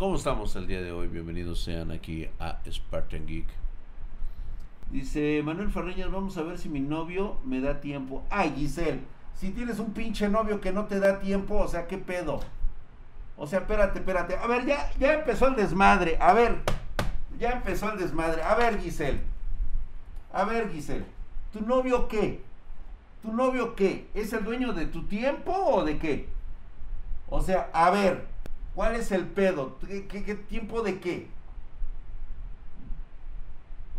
¿Cómo estamos el día de hoy? Bienvenidos sean aquí a Spartan Geek. Dice Manuel Farreñas, vamos a ver si mi novio me da tiempo. Ay, Giselle, si tienes un pinche novio que no te da tiempo, o sea, ¿qué pedo? O sea, espérate, espérate. A ver, ya, ya empezó el desmadre. A ver, ya empezó el desmadre. A ver, Giselle. A ver, Giselle. ¿Tu novio qué? ¿Tu novio qué? ¿Es el dueño de tu tiempo o de qué? O sea, a ver, ¿cuál es el pedo? ¿Qué, qué tiempo de qué?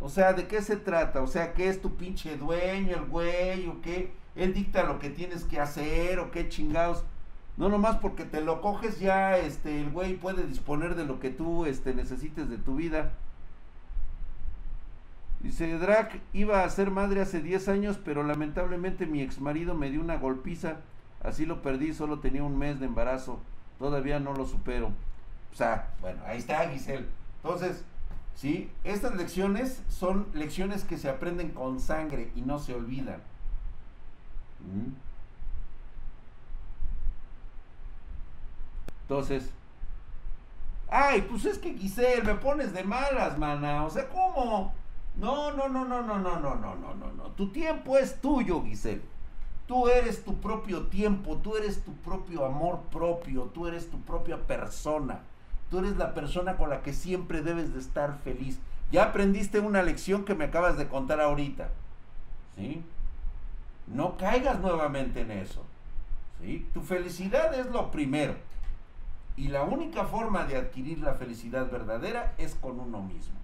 O sea, ¿de qué se trata? O sea, ¿qué es tu pinche dueño, el güey, o qué? Él dicta lo que tienes que hacer, o qué chingados. No nomás porque te lo coges ya, este, el güey puede disponer de lo que tú, este, necesites de tu vida. Dice, Drac, iba a ser madre hace 10 años, pero lamentablemente mi ex marido me dio una golpiza. Así lo perdí, solo tenía un mes de embarazo. Todavía no lo supero. O sea, bueno, ahí está Giselle. Entonces, ¿sí? Estas lecciones son lecciones que se aprenden con sangre y no se olvidan. ¿Mm? Entonces, ay, pues es que Giselle, me pones de malas, mana. O sea, ¿cómo? No, no, no, no, no, no, no, no, no, no, no. Tu tiempo es tuyo, Giselle. Tú eres tu propio tiempo, tú eres tu propio amor propio, tú eres tu propia persona. Tú eres la persona con la que siempre debes de estar feliz. Ya aprendiste una lección que me acabas de contar ahorita. ¿Sí? No caigas nuevamente en eso. ¿Sí? Tu felicidad es lo primero. Y la única forma de adquirir la felicidad verdadera es con uno mismo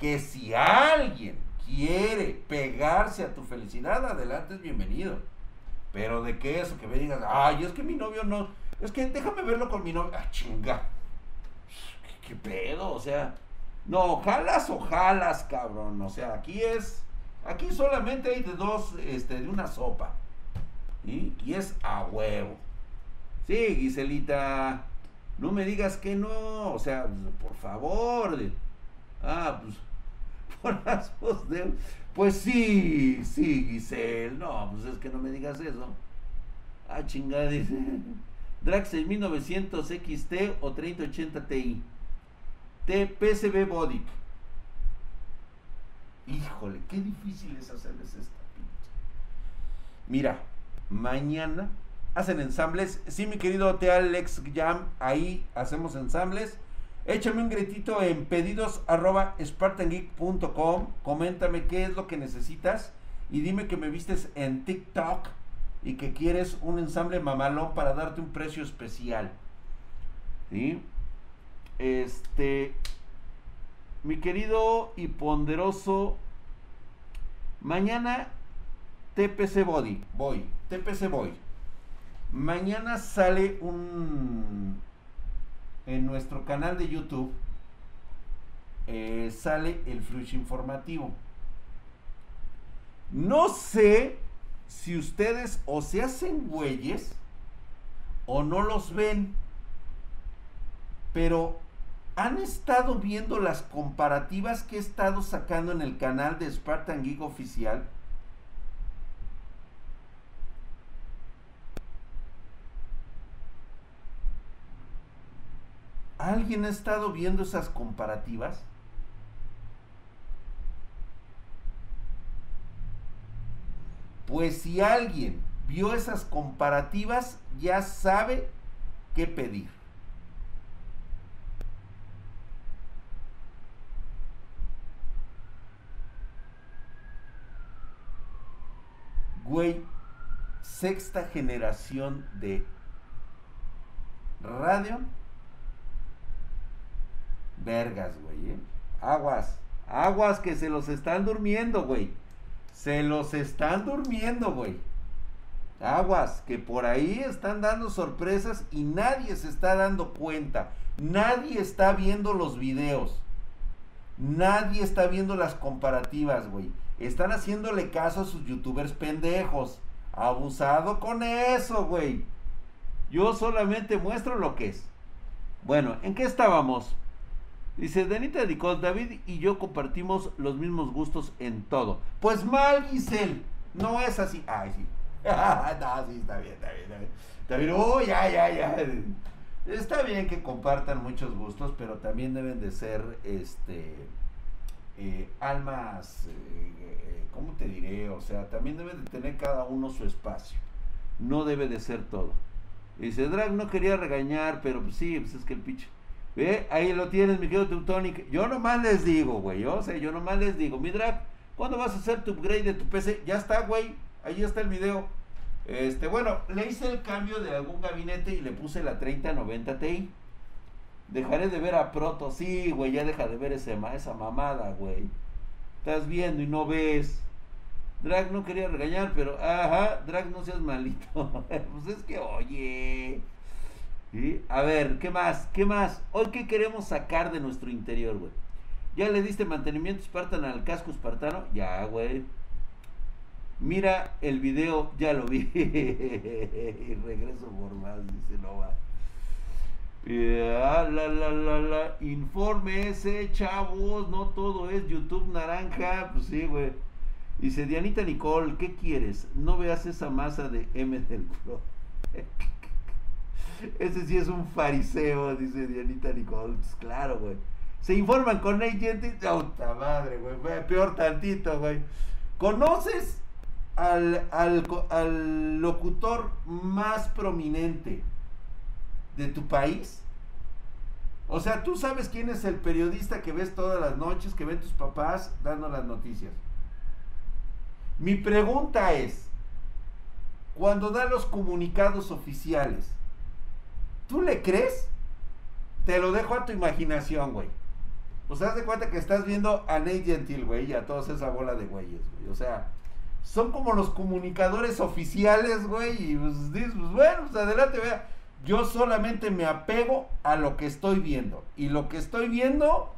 que si alguien quiere pegarse a tu felicidad, adelante es bienvenido. Pero de qué eso, que me digas, ay, es que mi novio no, es que déjame verlo con mi novio, ah, chinga, ¿Qué, pedo, o sea, no, jalas o jalas, cabrón, o sea, aquí es, aquí solamente hay de dos, este, de una sopa, y es a huevo. Sí, Giselita, no me digas que no, o sea, por favor, ah, pues Pues sí, sí, Giselle. No, pues es que no me digas eso. Ah, chingada, dice. Drax 6900 XT o 3080 Ti. TPCB Bodic. Híjole, qué difícil es hacerles esta pinche. Mira, mañana hacen ensambles. Sí, mi querido Tealex Jam, ahí hacemos ensambles. Échame un gritito en pedidos. Coméntame qué es lo que necesitas. Y dime que me vistes en TikTok y que quieres un ensamble mamalón para darte un precio especial. ¿Sí? Este. Mi querido y ponderoso. Mañana TPC Body. Voy. TPC Boy. Mañana sale un en nuestro canal de YouTube eh, sale el flush informativo. No sé si ustedes o se hacen güeyes o no los ven, pero han estado viendo las comparativas que he estado sacando en el canal de Spartan Geek Oficial ¿Alguien ha estado viendo esas comparativas? Pues si alguien vio esas comparativas, ya sabe qué pedir. Güey, sexta generación de radio Vergas, güey. ¿eh? Aguas. Aguas que se los están durmiendo, güey. Se los están durmiendo, güey. Aguas, que por ahí están dando sorpresas y nadie se está dando cuenta. Nadie está viendo los videos. Nadie está viendo las comparativas, güey. Están haciéndole caso a sus youtubers pendejos. Abusado con eso, güey. Yo solamente muestro lo que es. Bueno, ¿en qué estábamos? Dice, Danita dedicó, David y yo compartimos los mismos gustos en todo. Pues mal, Giselle. No es así. Ay, sí. está bien, está bien, está bien. Está bien. Oh, ya, ya, ya. Está bien que compartan muchos gustos, pero también deben de ser, este, eh, almas, eh, eh, ¿cómo te diré? O sea, también deben de tener cada uno su espacio. No debe de ser todo. Dice, Drag no quería regañar, pero pues sí, pues es que el pinche. Ve, ahí lo tienes, mi querido Teutonic. Yo nomás les digo, güey. Yo sé, yo nomás les digo, mi Drag, ¿cuándo vas a hacer tu upgrade de tu PC? Ya está, güey. Ahí está el video. Este, bueno, le hice el cambio de algún gabinete y le puse la 3090 Ti. Dejaré de ver a Proto. Sí, güey, ya deja de ver ese, esa mamada, güey. Estás viendo y no ves. Drag no quería regañar, pero ajá, Drag no seas malito. pues es que, oye. A ver, ¿qué más? ¿Qué más? Hoy, ¿qué queremos sacar de nuestro interior, güey? ¿Ya le diste mantenimiento Spartan al casco espartano? Ya, güey. Mira el video, ya lo vi. y regreso por más, dice Nova. la, la, la, la. Informe ese, chavos. No todo es YouTube naranja. Pues sí, güey. Dice Dianita Nicole, ¿qué quieres? No veas esa masa de M del Pro. Ese sí es un fariseo, dice Dianita Nicole. Pues claro, güey. Se informan con Nate Gentil. ¡Puta madre, güey! Peor tantito, güey. ¿Conoces al, al locutor más prominente de tu país? O sea, tú sabes quién es el periodista que ves todas las noches, que ven tus papás dando las noticias. Mi pregunta es, cuando da los comunicados oficiales, ¿tú le crees? Te lo dejo a tu imaginación, güey. Pues haz de cuenta que estás viendo a Nate Gentil, güey, y a toda esa bola de güeyes, güey. O sea, son como los comunicadores oficiales, güey, y pues dices, pues bueno, pues adelante, vea. Yo solamente me apego a lo que estoy viendo. Y lo que estoy viendo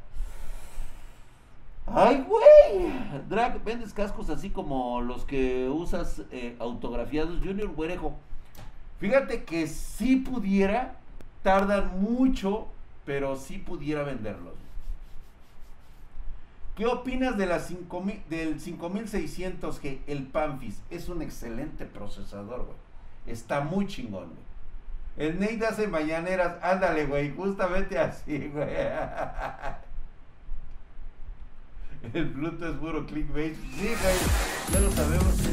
Ay, güey. Drag, vendes cascos así como los que usas eh, autografiados. Junior Güerejo. Fíjate que si pudiera, tardan mucho, pero si pudiera venderlos. ¿Qué opinas de la 5000, del 5600G, el Panfis? Es un excelente procesador, güey. Está muy chingón, güey. El Nate hace mañaneras, ándale, güey, justamente así, güey. El Pluto es puro clickbait. Sí, ya lo sabemos.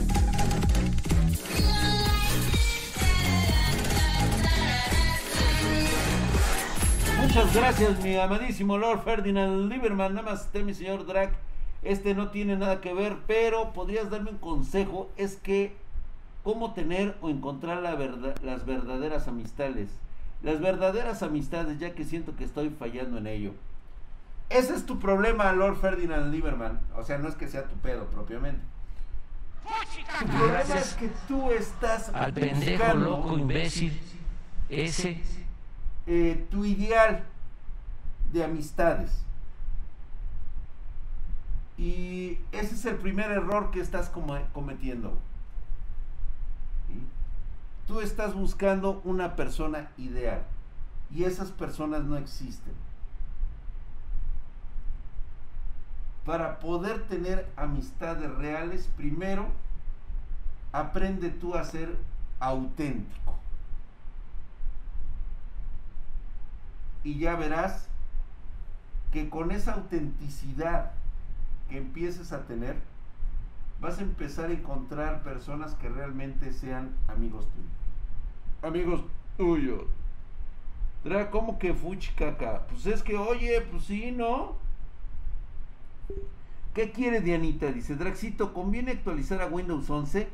Muchas gracias, mi amadísimo Lord Ferdinand Lieberman. Nada más, mi señor Drag. Este no tiene nada que ver, pero podrías darme un consejo. Es que, ¿cómo tener o encontrar la verdad, las verdaderas amistades? Las verdaderas amistades, ya que siento que estoy fallando en ello. Ese es tu problema, Lord Ferdinand Lieberman. O sea, no es que sea tu pedo propiamente. Tu problema es que tú estás al pendejo loco imbécil ese eh, tu ideal de amistades. Y ese es el primer error que estás cometiendo. Tú estás buscando una persona ideal y esas personas no existen. Para poder tener amistades reales, primero aprende tú a ser auténtico. Y ya verás que con esa autenticidad que empieces a tener, vas a empezar a encontrar personas que realmente sean amigos tuyos. Amigos tuyos. ¿Cómo que fuchi caca? Pues es que, oye, pues sí, ¿no? ¿Qué quiere Dianita? Dice Draxito, ¿conviene actualizar a Windows 11?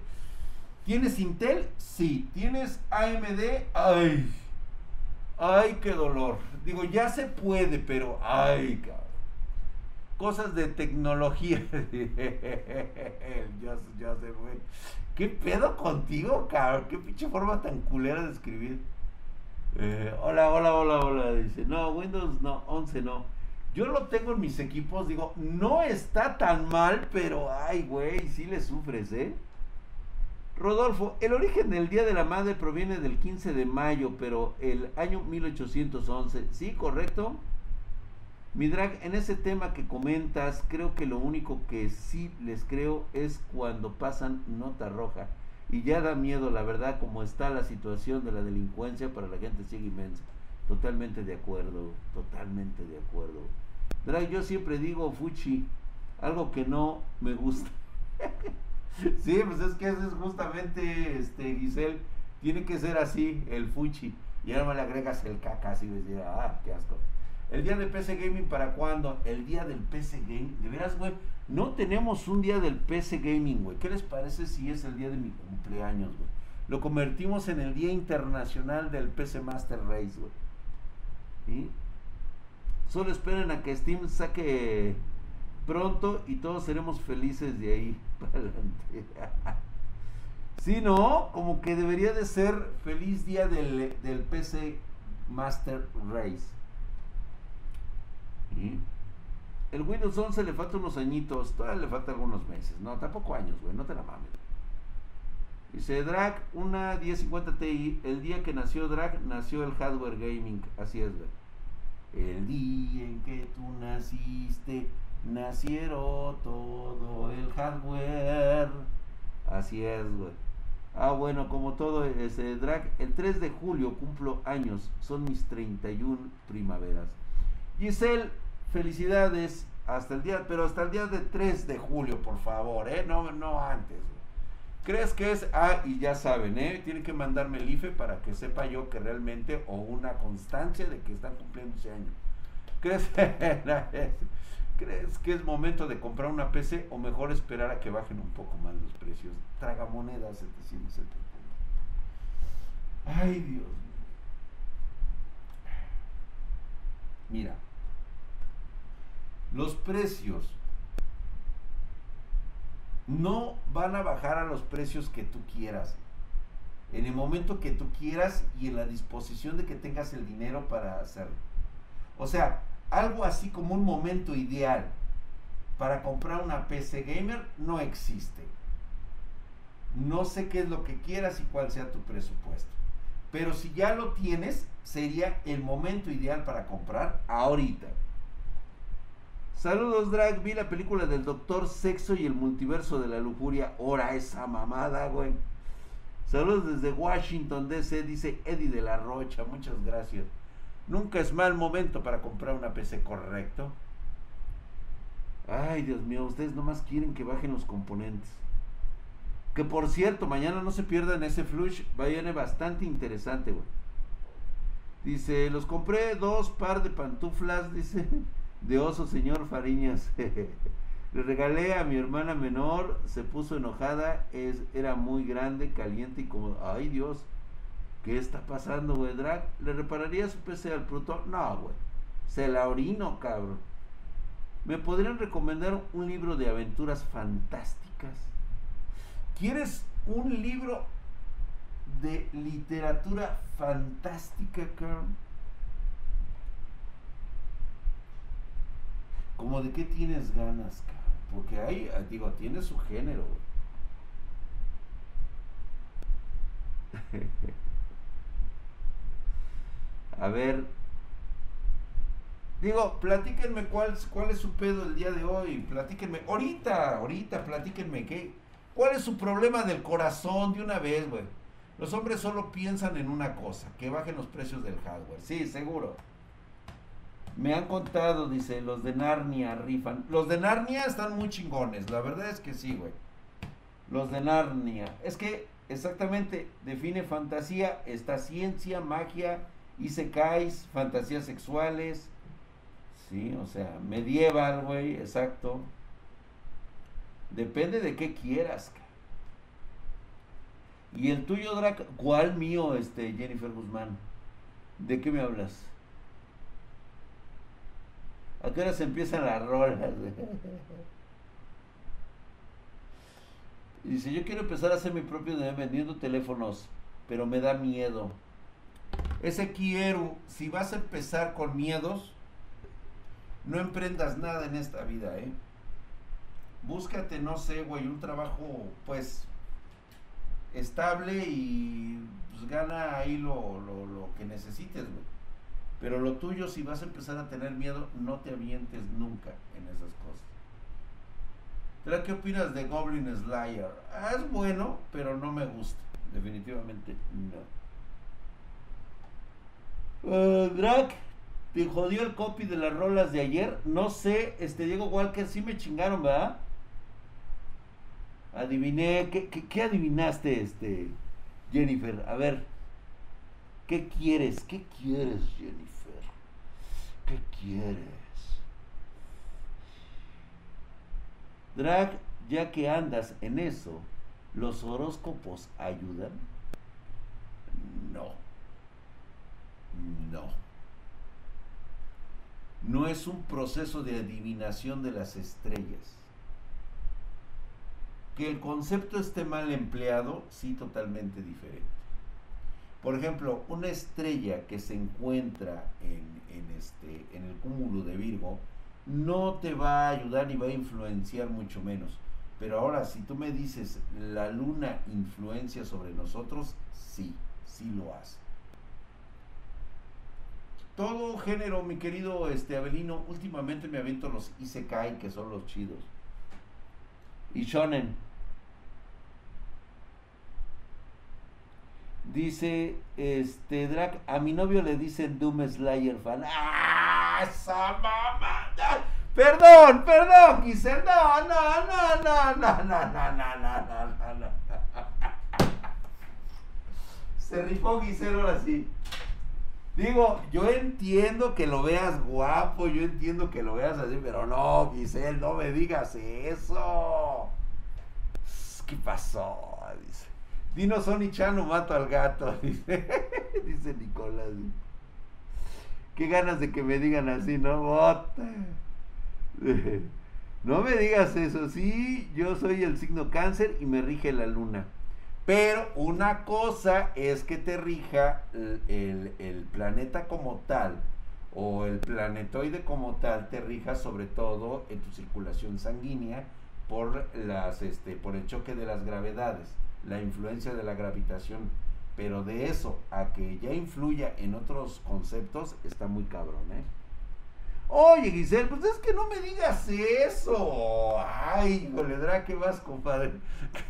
¿Tienes Intel? Sí. ¿Tienes AMD? Ay. Ay, qué dolor. Digo, ya se puede, pero ay, cabrón. Cosas de tecnología. ya, ya se fue. ¿Qué pedo contigo, cabrón? ¿Qué pinche forma tan culera de escribir? Eh, hola, hola, hola, hola. Dice, no, Windows no, 11 no. Yo lo tengo en mis equipos, digo, no está tan mal, pero ay, güey, sí le sufres, ¿eh? Rodolfo, el origen del Día de la Madre proviene del 15 de mayo, pero el año 1811, ¿sí? ¿Correcto? Mi drag, en ese tema que comentas, creo que lo único que sí les creo es cuando pasan nota roja. Y ya da miedo, la verdad, como está la situación de la delincuencia para la gente sigue inmensa. Totalmente de acuerdo, totalmente de acuerdo. Drag, yo siempre digo Fuchi, algo que no me gusta. sí, pues es que eso es justamente, este, Giselle, tiene que ser así, el Fuchi. Y ahora me le agregas el caca, así decir, ah, qué asco. El día del PC Gaming, ¿para cuándo? El día del PC Gaming. De veras, güey, no tenemos un día del PC Gaming, güey. ¿Qué les parece si es el día de mi cumpleaños, güey? Lo convertimos en el Día Internacional del PC Master Race, güey. Solo esperen a que Steam saque pronto y todos seremos felices de ahí. sí, ¿no? Como que debería de ser feliz día del, del PC Master Race. El Windows 11 le falta unos añitos, todavía le falta algunos meses. No, tampoco años, güey, no te la mames. Dice Drag, una 1050 Ti. El día que nació Drag, nació el hardware gaming. Así es, güey. El día en que tú naciste, nacieron todo el hardware. Así es, güey. Ah, bueno, como todo ese drag, el 3 de julio cumplo años. Son mis 31 primaveras. Giselle, felicidades hasta el día, pero hasta el día de 3 de julio, por favor, ¿eh? No, no antes. ¿Crees que es? Ah, y ya saben, ¿eh? Tienen que mandarme el IFE para que sepa yo que realmente, o una constancia de que están cumpliendo ese año. ¿Crees, ¿Crees que es momento de comprar una PC o mejor esperar a que bajen un poco más los precios? Tragamonedas 770. Ay, Dios Mira, los precios no van a bajar a los precios que tú quieras. En el momento que tú quieras y en la disposición de que tengas el dinero para hacerlo. O sea, algo así como un momento ideal para comprar una PC gamer no existe. No sé qué es lo que quieras y cuál sea tu presupuesto. Pero si ya lo tienes, sería el momento ideal para comprar ahorita. Saludos, Drag. Vi la película del Doctor Sexo y el multiverso de la lujuria. Ora esa mamada, güey. Saludos desde Washington, D.C. Dice Eddie de la Rocha. Muchas gracias. Nunca es mal momento para comprar una PC, correcto. Ay, Dios mío, ustedes nomás quieren que bajen los componentes. Que por cierto, mañana no se pierdan ese flush. Viene bastante interesante, güey. Dice, los compré dos par de pantuflas, dice de oso, señor Fariñas. Le regalé a mi hermana menor, se puso enojada, es, era muy grande, caliente y como, ay Dios, ¿qué está pasando, güey? Drag, ¿le repararía su PC al Pluto? No, güey, se la orino, cabrón. ¿Me podrían recomendar un libro de aventuras fantásticas? ¿Quieres un libro de literatura fantástica, cabrón? como de qué tienes ganas, Porque ahí, ah, digo, tiene su género, A ver. Digo, platíquenme cuál, cuál es su pedo el día de hoy. Platíquenme. Ahorita, ahorita, platíquenme qué. ¿Cuál es su problema del corazón de una vez, güey? Los hombres solo piensan en una cosa, que bajen los precios del hardware. Sí, seguro. Me han contado, dice, los de Narnia rifan. Los de Narnia están muy chingones, la verdad es que sí, güey. Los de Narnia. Es que exactamente define fantasía, está ciencia, magia, isekais, fantasías sexuales. Sí, o sea, medieval, güey, exacto. Depende de qué quieras. Y el tuyo, Drac, ¿cuál mío, este, Jennifer Guzmán? ¿De qué me hablas? ¿A qué hora se empiezan las rolas? Dice, yo quiero empezar a hacer mi propio de vendiendo teléfonos, pero me da miedo. Ese quiero, si vas a empezar con miedos, no emprendas nada en esta vida, ¿eh? Búscate, no sé, güey, un trabajo, pues, estable y pues, gana ahí lo, lo, lo que necesites, güey. Pero lo tuyo, si vas a empezar a tener miedo, no te avientes nunca en esas cosas. ¿Pero qué opinas de Goblin Slayer? Ah, es bueno, pero no me gusta. Definitivamente no. Uh, Drag, te jodió el copy de las rolas de ayer. No sé, este Diego Walker, sí me chingaron, ¿verdad? Adiviné, ¿qué, qué, qué adivinaste, este Jennifer? A ver, ¿qué quieres? ¿Qué quieres, Jennifer? ¿Qué quieres? Drag, ya que andas en eso, ¿los horóscopos ayudan? No. No. No es un proceso de adivinación de las estrellas. Que el concepto esté mal empleado, sí, totalmente diferente. Por ejemplo, una estrella que se encuentra en, en este, en el cúmulo de Virgo no te va a ayudar ni va a influenciar mucho menos. Pero ahora, si tú me dices, la luna influencia sobre nosotros, sí, sí lo hace. Todo género, mi querido este Abelino, últimamente me avento los Isekai, que son los chidos. Y Shonen. Dice, este, Drac, a mi novio le dicen Doom Slayer fan. ¡Ah! ¡Esa mamada! Perdón, perdón, Giselle. No, no, no, no, no, no, no, no, no, no, no. Se rifó Giselle ahora sí. Digo, yo entiendo que lo veas guapo, yo entiendo que lo veas así, pero no, Giselle, no me digas eso. ¿Qué pasó? Dice. Dino Sony Chano mato al gato, dice, dice Nicolás. Qué ganas de que me digan así, ¿no? Bota. No me digas eso, sí, yo soy el signo cáncer y me rige la luna. Pero una cosa es que te rija el, el, planeta como tal, o el planetoide como tal, te rija sobre todo en tu circulación sanguínea por, las, este, por el choque de las gravedades, la influencia de la gravitación. Pero de eso a que ya influya en otros conceptos, está muy cabrón, ¿eh? Oye, Giselle, pues es que no me digas eso. Ay, híjole, ¿qué vas, compadre?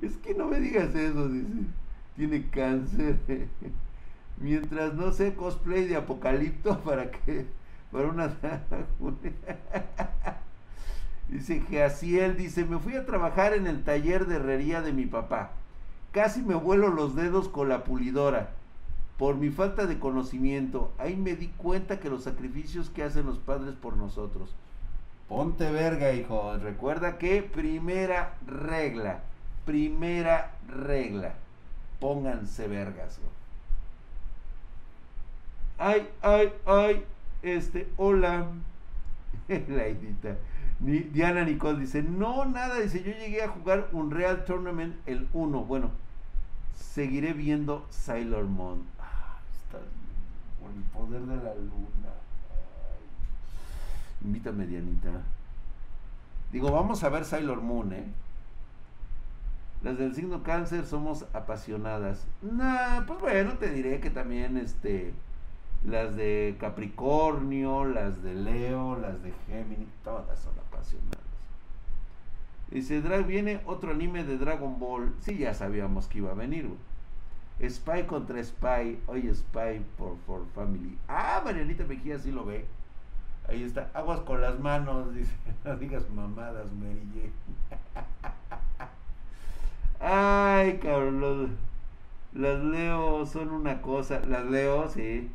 es que no me digas eso, dice. Tiene cáncer. Mientras no sé cosplay de apocalipto para que. Para una. dice él dice, me fui a trabajar en el taller de herrería de mi papá. Casi me vuelo los dedos con la pulidora por mi falta de conocimiento, ahí me di cuenta que los sacrificios que hacen los padres por nosotros. Ponte verga, hijo. Recuerda que primera regla, primera regla, pónganse vergas. Ay, ay, ay, este, hola. La. Diana Nicole dice, no, nada, dice, yo llegué a jugar un Real Tournament el 1. Bueno, seguiré viendo Sailor Moon por el poder de la luna. Invítame, Dianita. Digo, vamos a ver Sailor Moon, ¿eh? Las del signo cáncer somos apasionadas. Nah, pues bueno, te diré que también este las de Capricornio, las de Leo, las de Géminis, todas son apasionadas. Dice, Drag viene otro anime de Dragon Ball. Sí, ya sabíamos que iba a venir, Spy contra Spy. Oye, Spy por, por Family. Ah, Marianita Mejía sí lo ve. Ahí está. Aguas con las manos, dice. No digas mamadas, Mary Ay, cabrón. las Leo son una cosa. Las Leo, sí.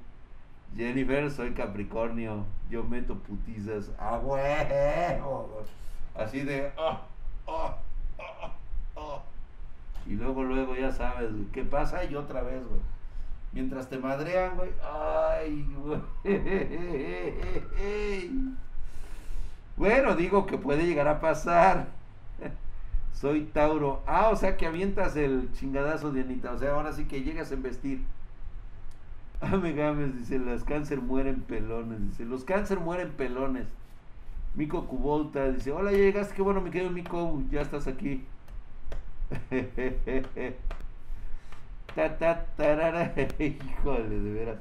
Jennifer, soy Capricornio. Yo meto putizas. Ah, huevo. Así de. Oh, oh. Y luego, luego, ya sabes, ¿qué pasa? Y otra vez, güey. Mientras te madrean, güey. Ay, güey. Bueno, digo que puede llegar a pasar. Soy Tauro. Ah, o sea que avientas el chingadazo de Anita. O sea, ahora sí que llegas a vestir. Ah, me games, dice, los cáncer mueren pelones. Dice, los cáncer mueren pelones. Mico Cubolta dice, hola, ya llegaste, qué bueno, me quedo Mico, ya estás aquí. Híjole, de veras.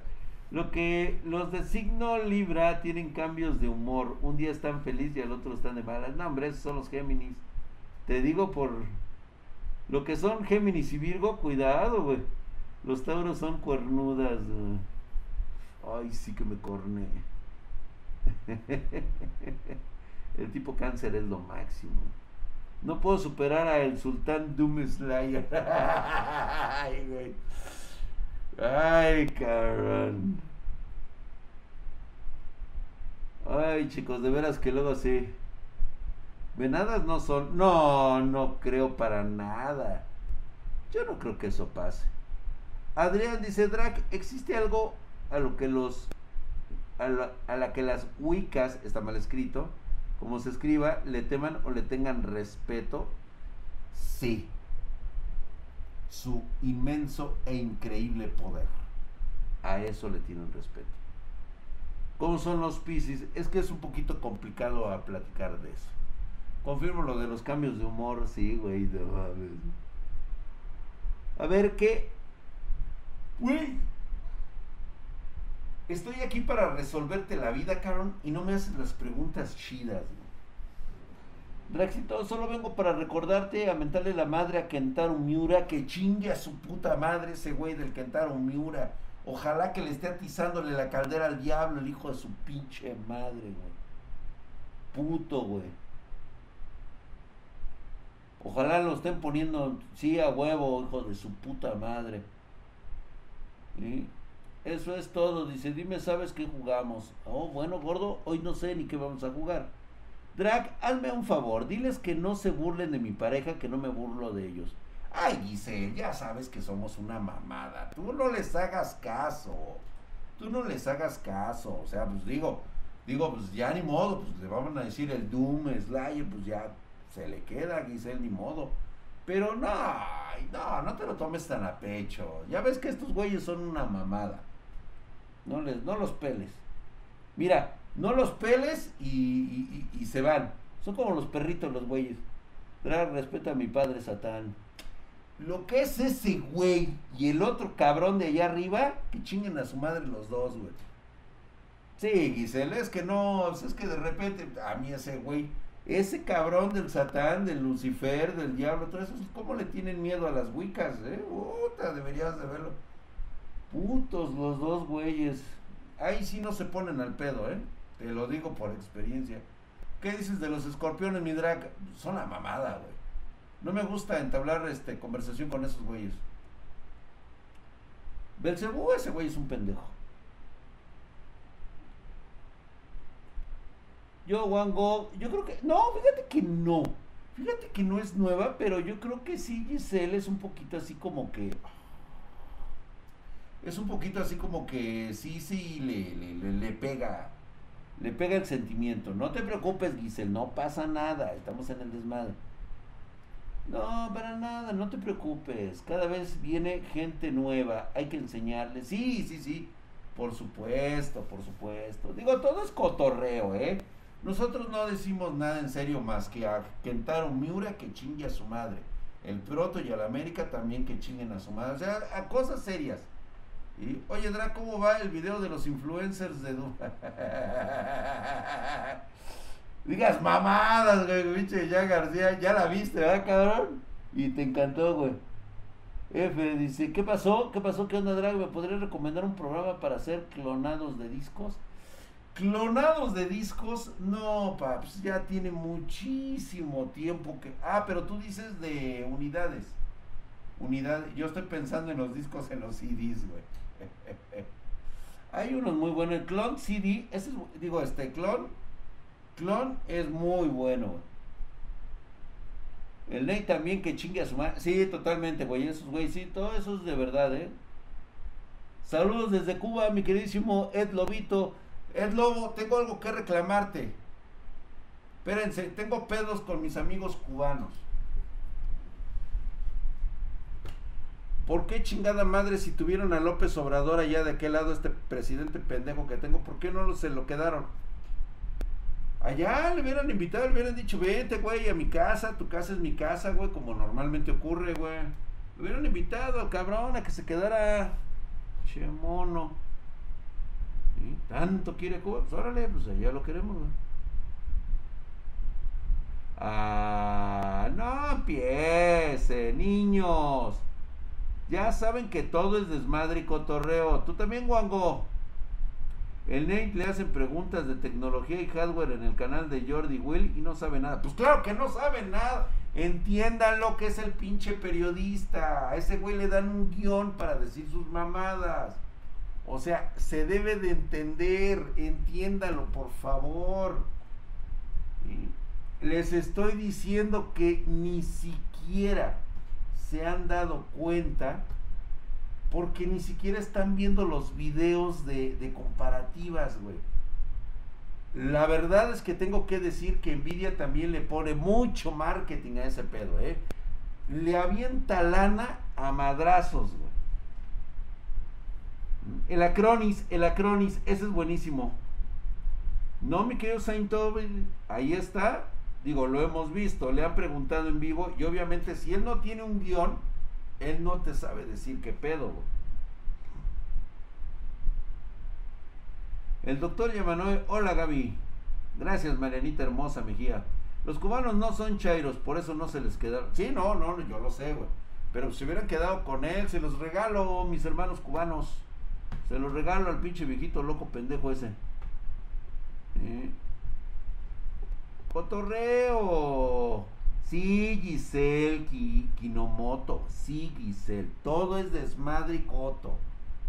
Lo que los de signo Libra tienen cambios de humor. Un día están felices y al otro están de malas. No, hombre, esos son los Géminis. Te digo por lo que son Géminis y Virgo, cuidado, güey. Los tauros son cuernudas. Ay, sí que me corné. El tipo cáncer es lo máximo. No puedo superar a el sultán Doom Slayer. Ay, güey. Ay, cabrón. Ay, chicos, de veras que luego sí. Venadas no son. No, no creo para nada. Yo no creo que eso pase. Adrián dice, Drac, ¿existe algo a lo que los... A la, a la que las Wiccas, está mal escrito, como se escriba, le teman o le tengan respeto? Sí. Su inmenso e increíble poder. A eso le tienen respeto. ¿Cómo son los Pisces? Es que es un poquito complicado a platicar de eso. Confirmo lo de los cambios de humor, sí, güey, no. A ver, ¿qué? Güey. Estoy aquí para resolverte la vida, Caron, y no me haces las preguntas chidas, güey. Draxito, solo vengo para recordarte a mentarle la madre a Kentaro Miura que chingue a su puta madre ese güey del Kentaro Miura. Ojalá que le esté atizándole la caldera al diablo, el hijo de su pinche madre, güey. Puto, güey. Ojalá lo estén poniendo, sí, a huevo, hijo de su puta madre. ¿Sí? Eso es todo. Dice, dime, ¿sabes qué jugamos? Oh, bueno, gordo, hoy no sé ni qué vamos a jugar. Drag, hazme un favor, diles que no se burlen de mi pareja, que no me burlo de ellos. Ay, Giselle, ya sabes que somos una mamada. Tú no les hagas caso. Tú no les hagas caso. O sea, pues digo, digo, pues ya ni modo, pues le vamos a decir el Doom, Slayer, pues ya se le queda a Giselle, ni modo. Pero no, no, no te lo tomes tan a pecho. Ya ves que estos güeyes son una mamada. No, les, no los peles. Mira, no los peles y, se van. Son como los perritos los güeyes. Drag, respeta a mi padre Satán. Lo que es ese güey y el otro cabrón de allá arriba, que chinguen a su madre los dos, güey. Sí, Giselle, es que no, es que de repente, a mí ese güey, ese cabrón del Satán, del Lucifer, del diablo, todo eso, ¿cómo le tienen miedo a las wicas, eh? Puta, deberías de verlo. Putos los dos güeyes. Ahí sí no se ponen al pedo, eh. Te lo digo por experiencia. ¿Qué dices de los escorpiones, mi drag? Son la mamada, güey. No me gusta entablar este, conversación con esos güeyes. Belcebú, ese güey es un pendejo. Yo, Wango, yo creo que. No, fíjate que no. Fíjate que no es nueva, pero yo creo que sí, Giselle es un poquito así como que. Es un poquito así como que sí, sí, le, le, le, pega. Le pega el sentimiento. No te preocupes, Giselle, no pasa nada. Estamos en el desmadre. No, para nada, no te preocupes. Cada vez viene gente nueva, hay que enseñarles. Sí, sí, sí, por supuesto, por supuesto. Digo, todo es cotorreo, ¿eh? Nosotros no decimos nada en serio más que a Kentaro Miura que chingue a su madre. El Proto y al América también que chinguen a su madre. O sea, a cosas serias. Y, oye, Dra, ¿cómo va el video de los influencers de Digas mamadas, güey, pinche ya García, ya la viste, ¿verdad, cabrón? Y te encantó, güey. F dice, ¿qué pasó? ¿Qué pasó? ¿Qué onda, Drag? ¿Me podrías recomendar un programa para hacer clonados de discos? Clonados de discos, no, paps, ya tiene muchísimo tiempo que... Ah, pero tú dices de unidades. Unidades, yo estoy pensando en los discos, en los CDs, güey. Hay unos muy buenos. El clon CD, es, digo, este clon Clon es muy bueno. El Ney también que chingue a su madre. Sí, totalmente, güey. Esos güey, sí, todo eso es de verdad, ¿eh? Saludos desde Cuba, mi queridísimo Ed Lobito. Ed Lobo, tengo algo que reclamarte. Espérense, tengo pedos con mis amigos cubanos. ¿Por qué chingada madre si tuvieron a López Obrador allá de aquel lado, este presidente pendejo que tengo, ¿por qué no se lo quedaron? Allá le hubieran invitado, le hubieran dicho, vete, güey, a mi casa, tu casa es mi casa, güey, como normalmente ocurre, güey. Le hubieran invitado cabrón a que se quedara. Che mono. Tanto quiere Cuba, pues órale, pues allá lo queremos, güey. Ah, no empiece, niños. Ya saben que todo es desmadre y cotorreo. Tú también, Wango. El Nate le hacen preguntas de tecnología y hardware en el canal de Jordi Will y no sabe nada. Pues claro que no sabe nada. Entiendan lo que es el pinche periodista. A ese güey le dan un guion para decir sus mamadas. O sea, se debe de entender. Entiéndalo, por favor. Les estoy diciendo que ni siquiera se han dado cuenta porque ni siquiera están viendo los videos de, comparativas, güey. La verdad es que tengo que decir que Nvidia también le pone mucho marketing a ese pedo, ¿eh? Le avienta lana a madrazos, güey. El Acronis, el Acronis, ese es buenísimo. No, mi querido Saint ahí está. Digo, lo hemos visto, le han preguntado en vivo y obviamente si él no tiene un guion, él no te sabe decir qué pedo. Güey. El doctor Yamanoe, hola Gaby. Gracias Marianita hermosa Mejía. Los cubanos no son chairos, por eso no se les quedaron. Sí, no, no, yo lo sé, güey. Pero si hubieran quedado con él, se los regalo, mis hermanos cubanos. Se los regalo al pinche viejito loco pendejo ese. ¿Eh? Cotorreo. Sí, Giselle, Kinomoto. Sí, Giselle. Todo es desmadre y coto.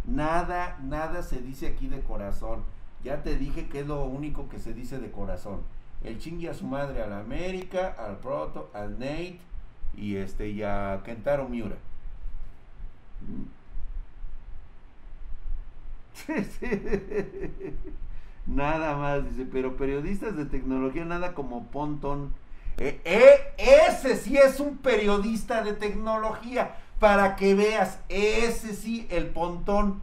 Nada, nada se dice aquí de corazón. Ya te dije que es lo único que se dice de corazón. El chingue a su madre a la América, al Proto, al Nate y este y a Kentaro Miura. nada más, dice, pero periodistas de tecnología, nada como Ponton. Eh, eh, ese sí es un periodista de tecnología, para que veas, ese sí, el Pontón.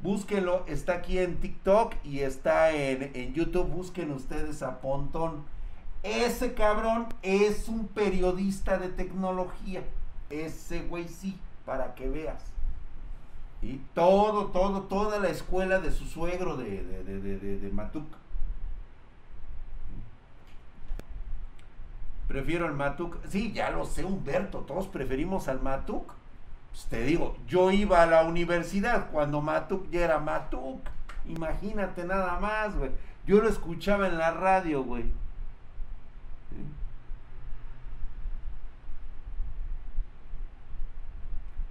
Búsquenlo, está aquí en TikTok y está en, en YouTube. Busquen ustedes a Pontón. Ese cabrón es un periodista de tecnología. Ese güey sí, para que veas. Y todo, todo, toda la escuela de su suegro de, de, de, Matuk. Prefiero al Matuk. Sí, ya lo sé, Humberto. Todos preferimos al Matuk. Pues te digo, yo iba a la universidad cuando Matuk ya era Matuk. Imagínate nada más, güey. Yo lo escuchaba en la radio, güey.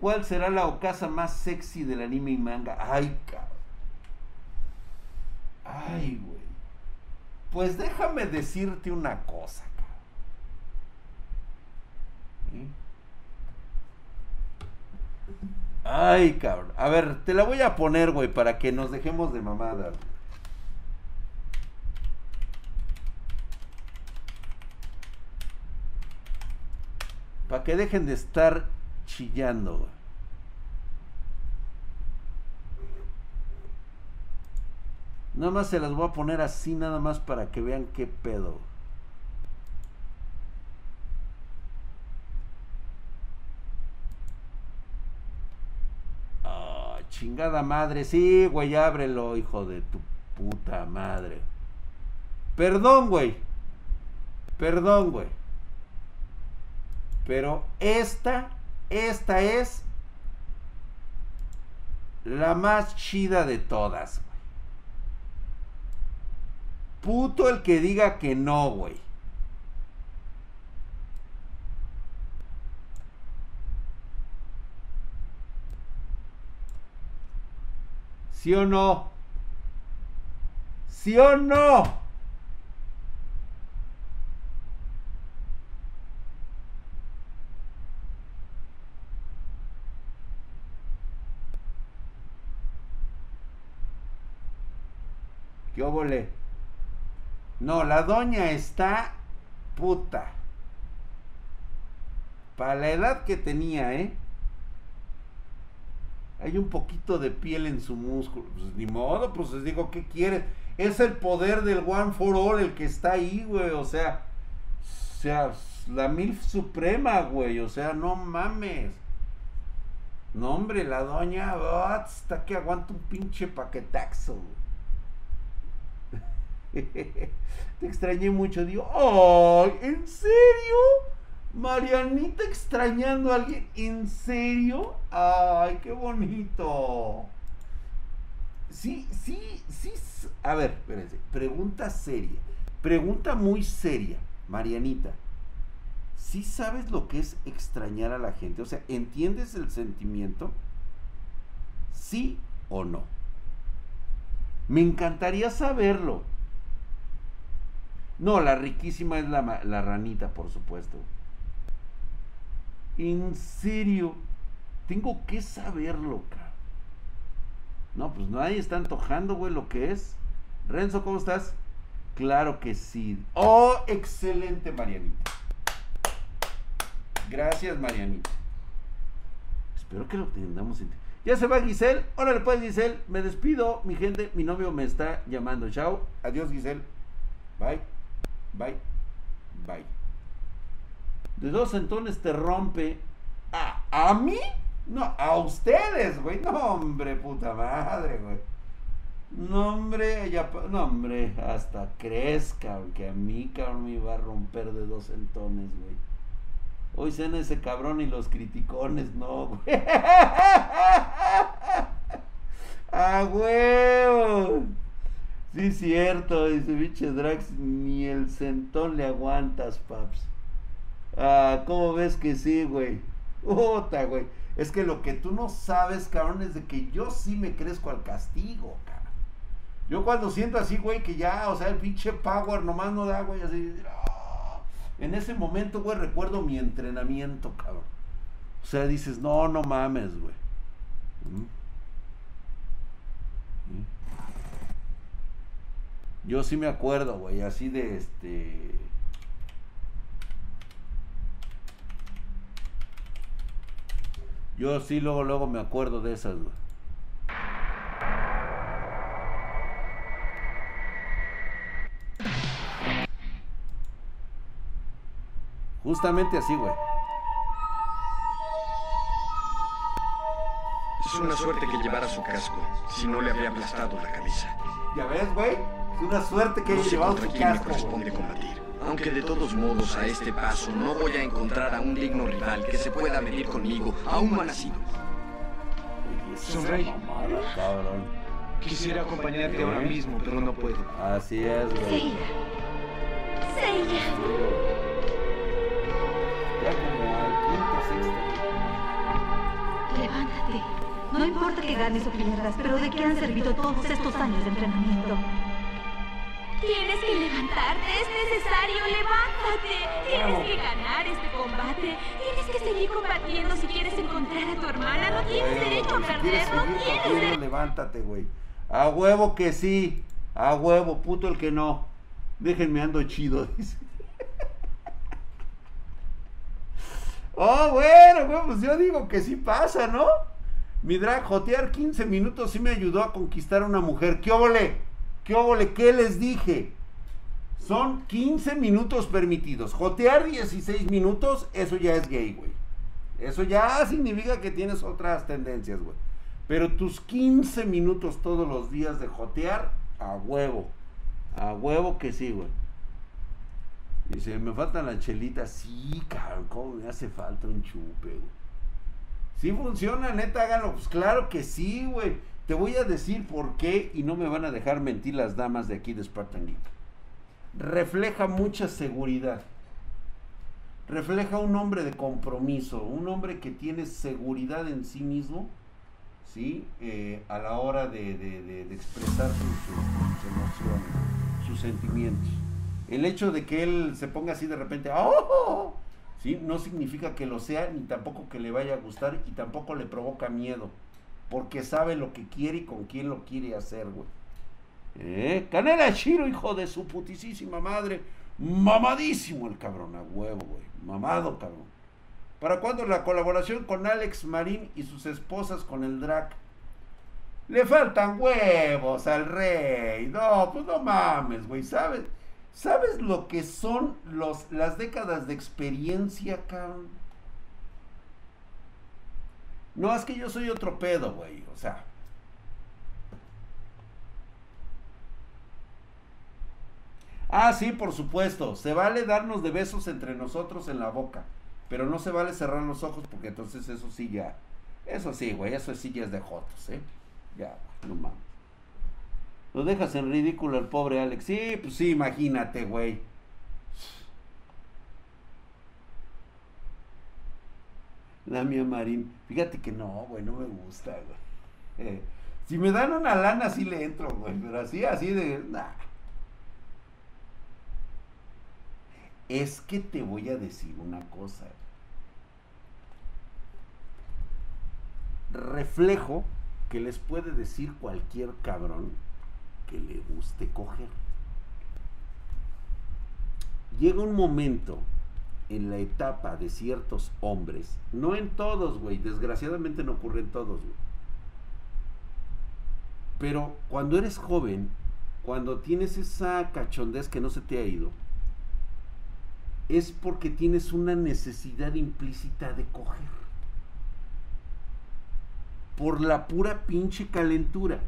¿Cuál será la ocasa más sexy del anime y manga? Ay, cabrón. Ay, güey. Pues déjame decirte una cosa, cabrón. Ay, cabrón. A ver, te la voy a poner, güey, para que nos dejemos de mamada. Para que dejen de estar chillando. Nada más se las voy a poner así, nada más para que vean qué pedo. Ah, chingada madre. Sí, güey, ábrelo, hijo de tu puta madre. Perdón, güey. Perdón, güey. Pero esta, esta es la más chida de todas. Puto el que diga que no, güey. ¿Sí o no? ¿Sí o no? ¿Qué óvole? No, la doña está puta. Para la edad que tenía, ¿eh? Hay un poquito de piel en su músculo. Pues ni modo, pues les digo, ¿qué quiere? Es el poder del One for All el que está ahí, güey. O sea, o sea, la MILF suprema, güey. O sea, no mames. No, hombre, la doña, oh, está que aguanta un pinche paquetaxo, Te extrañé mucho, digo, ¡ay! ¿En serio? Marianita extrañando a alguien. ¿En serio? Ay, qué bonito. Sí, sí, sí. A ver, espérense. Pregunta seria. Pregunta muy seria, Marianita. ¿Sí sabes lo que es extrañar a la gente? O sea, ¿entiendes el sentimiento? ¿Sí o no? Me encantaría saberlo. No, la riquísima es la, la ranita, por supuesto. En serio, tengo que saberlo, cara. No, pues nadie está antojando, güey, lo que es. Renzo, ¿cómo estás? Claro que sí. Oh, excelente, Marianita. Gracias, Marianita. Espero que lo tengamos en... Ya se va Giselle. Órale pues, Giselle. Me despido, mi gente. Mi novio me está llamando. Chao. Adiós, Giselle. Bye. Bye. Bye. De dos centones te rompe. ¿A, ¿A mí? No, a ustedes, güey. No, hombre, puta madre, güey. No, hombre, ya, no, hombre, hasta crees, cabrón, que a mí, cabrón, me iba a romper de dos centones, güey. Hoy cena ese cabrón y los criticones, no, güey. ¡A huevo! Sí, cierto, dice biche Drax, ni el centón le aguantas, paps. Ah, ¿cómo ves que sí, güey? Puta, güey. Es que lo que tú no sabes, cabrón, es de que yo sí me crezco al castigo, cabrón. Yo cuando siento así, güey, que ya, o sea, el pinche power nomás no da, güey, así. En ese momento, güey, recuerdo mi entrenamiento, cabrón. O sea, dices, no, no mames, güey. Yo sí me acuerdo, güey, así de este. Yo sí luego, luego me acuerdo de esas, güey. Justamente así, güey. Es una suerte que llevara su casco, si no le habría aplastado la camisa. Ya ves, güey. Una suerte que no haya sé llevado contra su quién me casco. corresponde combatir. Aunque de todos modos a este paso no voy a encontrar a un digno rival que se pueda medir conmigo, aún no ha nacido. Oye, esa es Sonreí. la mamada, cabrón. Quisiera acompañarte ahora mismo, pero no puedo. Así es, güey. Seiya. Seiya. Ya como al quinto, sexto. Levántate. No importa que ganes o pierdas, pero ¿de qué han servido todos estos años de entrenamiento? Tienes que levantarte, es necesario, levántate. Tienes que ganar este combate. Tienes que seguir combatiendo si quieres encontrar a tu hermana. No tienes derecho a si perder, no tienes derecho. levántate, güey. A huevo que sí. A huevo, puto el que no. Déjenme ando chido, dice. Oh, bueno, güey, pues yo digo que sí pasa, ¿no? Mi drag, jotear 15 minutos sí me ayudó a conquistar a una mujer. ¿Qué óvole? ¿Qué óvole? ¿Qué les dije? Son 15 minutos permitidos. Jotear 16 minutos, eso ya es gay, güey. Eso ya significa que tienes otras tendencias, güey. Pero tus 15 minutos todos los días de jotear, a huevo. A huevo que sí, güey. Dice, me faltan las chelitas. Sí, cabrón, cómo me hace falta un chupe, güey. Sí funciona, neta, háganlo. Pues claro que sí, güey. Te voy a decir por qué y no me van a dejar mentir las damas de aquí de Spartan Geek. Refleja mucha seguridad. Refleja un hombre de compromiso, un hombre que tiene seguridad en sí mismo, ¿sí? Eh, a la hora de, de- expresar sus emociones, sus sentimientos. El hecho de que él se ponga así de repente, ¡oh! ¿sí? No significa que lo sea, ni tampoco que le vaya a gustar, y tampoco le provoca miedo, porque sabe lo que quiere y con quién lo quiere hacer, güey. ¿Eh? Canela Chiro, hijo de su putisísima madre. Mamadísimo el cabrón, a huevo, güey. Mamado, cabrón. ¿Para cuándo la colaboración con Alex Marín y sus esposas con el Drac? Le faltan huevos al rey. No, pues no mames, güey. ¿Sabes? ¿Sabes lo que son los, las décadas de experiencia, cabrón? No, es que yo soy otro pedo, güey. O sea, Ah, sí, por supuesto. Se vale darnos de besos entre nosotros en la boca. Pero no se vale cerrar los ojos porque entonces eso sí ya. Eso sí, güey, eso sí ya es de jotos, ¿eh? Ya, no mames. Lo dejas en ridículo el pobre Alex. Sí, pues sí, imagínate, güey. La mía Marín. Fíjate que no, güey, no me gusta, güey. Eh, si me dan una lana, sí le entro, güey. Pero así, así de. nah. Es que te voy a decir una cosa. Reflejo que les puede decir cualquier cabrón que le guste coger. Llega un momento en la etapa de ciertos hombres, no en todos, güey, desgraciadamente no ocurre en todos, güey. Pero cuando eres joven, cuando tienes esa cachondez que no se te ha ido, es porque tienes una necesidad implícita de coger. Por la pura pinche calentura.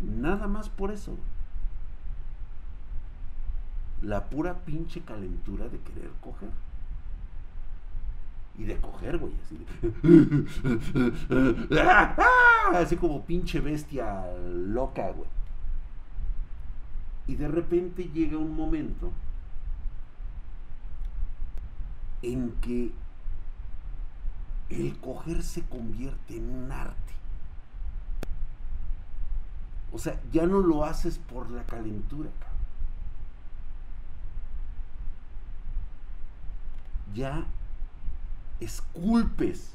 Nada más por eso. La pura pinche calentura de querer coger. Y de coger, güey, así de... Así como pinche bestia loca, güey. Y de repente llega un momento en que el coger se convierte en un arte. O sea, ya no lo haces por la calentura, Ya esculpes,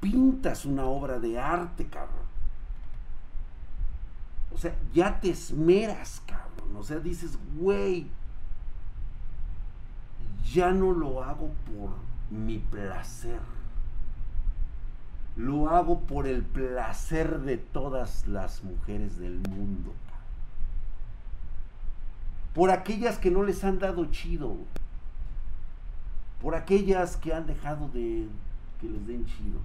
pintas una obra de arte, cabrón. O sea, ya te esmeras, cabrón. O sea, dices, güey, ya no lo hago por mi placer. Lo hago por el placer de todas las mujeres del mundo. Por aquellas que no les han dado chido. Por aquellas que han dejado de que les den chido.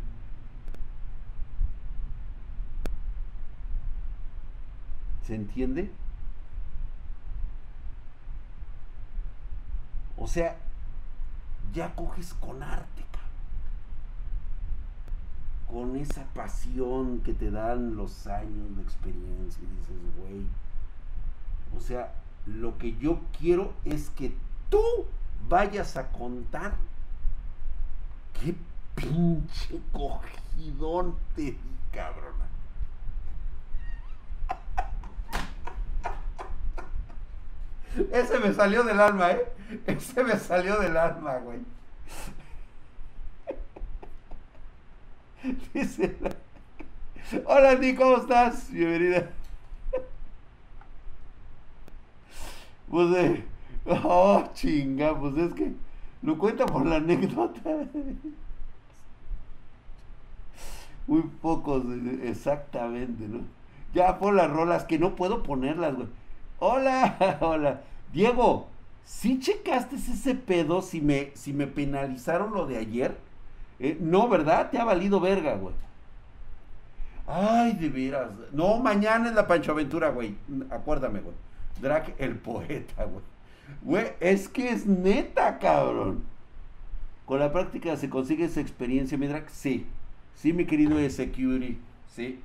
¿Se entiende? O sea, ya coges con arte, con esa pasión que te dan los años de experiencia. Y dices, güey, o sea, lo que yo quiero es que tú vayas a contar qué pinche cogidón te di, cabrona. Ese me salió del alma, ¿eh? Ese me salió del alma, güey. Dice la- Hola, Andy, ¿cómo estás? Bienvenida. Pues, eh, oh, chinga, pues es que lo cuenta por la anécdota. Muy pocos, exactamente, ¿no? Ya pon las rolas que no puedo ponerlas, güey. Hola, hola. Diego, ¿sí checaste ese pedo si me, si me penalizaron lo de ayer? Eh, no, ¿verdad? Te ha valido verga, güey. Ay, de veras. No, mañana es la Pancho Aventura, güey. Acuérdame, güey. Drag el poeta, güey. Güey, es que es neta, cabrón. Con la práctica se consigue esa experiencia, mi drag. Sí. Sí, mi querido Security. Sí.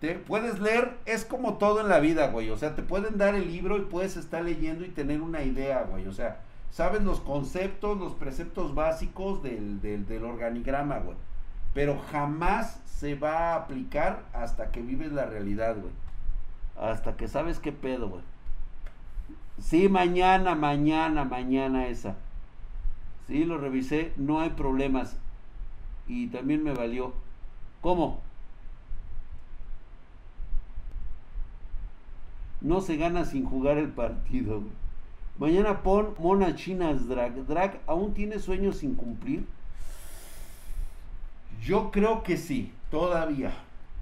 Te puedes leer, es como todo en la vida, güey. O sea, te pueden dar el libro y puedes estar leyendo y tener una idea, güey. O sea, sabes los conceptos, los preceptos básicos del, del, del organigrama, güey. Pero jamás se va a aplicar hasta que vives la realidad, güey. Hasta que sabes qué pedo, güey. Sí, mañana, mañana, mañana esa. Sí, lo revisé, no hay problemas. Y también me valió. ¿Cómo? No se gana sin jugar el partido. Mañana pon Mona Chinas Drag. Drag, ¿aún tiene sueños sin cumplir? Yo creo que sí, todavía.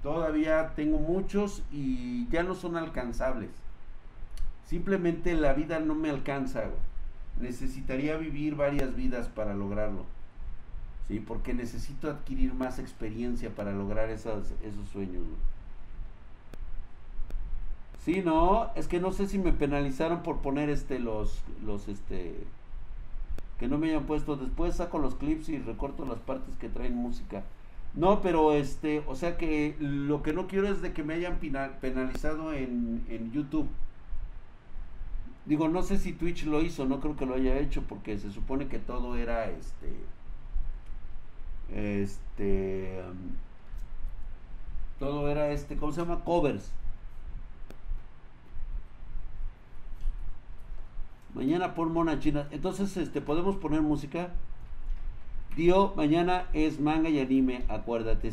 Todavía tengo muchos y ya no son alcanzables. Simplemente la vida no me alcanza. Necesitaría vivir varias vidas para lograrlo. Sí, porque necesito adquirir más experiencia para lograr esas, esos sueños. güey. Sí, no, es que no sé si me penalizaron por poner este los los este que no me hayan puesto. Después saco los clips y recorto las partes que traen música. No, pero este, o sea que lo que no quiero es de que me hayan penalizado en, en YouTube. Digo, no sé si Twitch lo hizo, no creo que lo haya hecho porque se supone que todo era este este um, todo era este, ¿cómo se llama? Covers. Mañana pon mona china. Entonces, este, podemos poner música. Dio, mañana es manga y anime, acuérdate.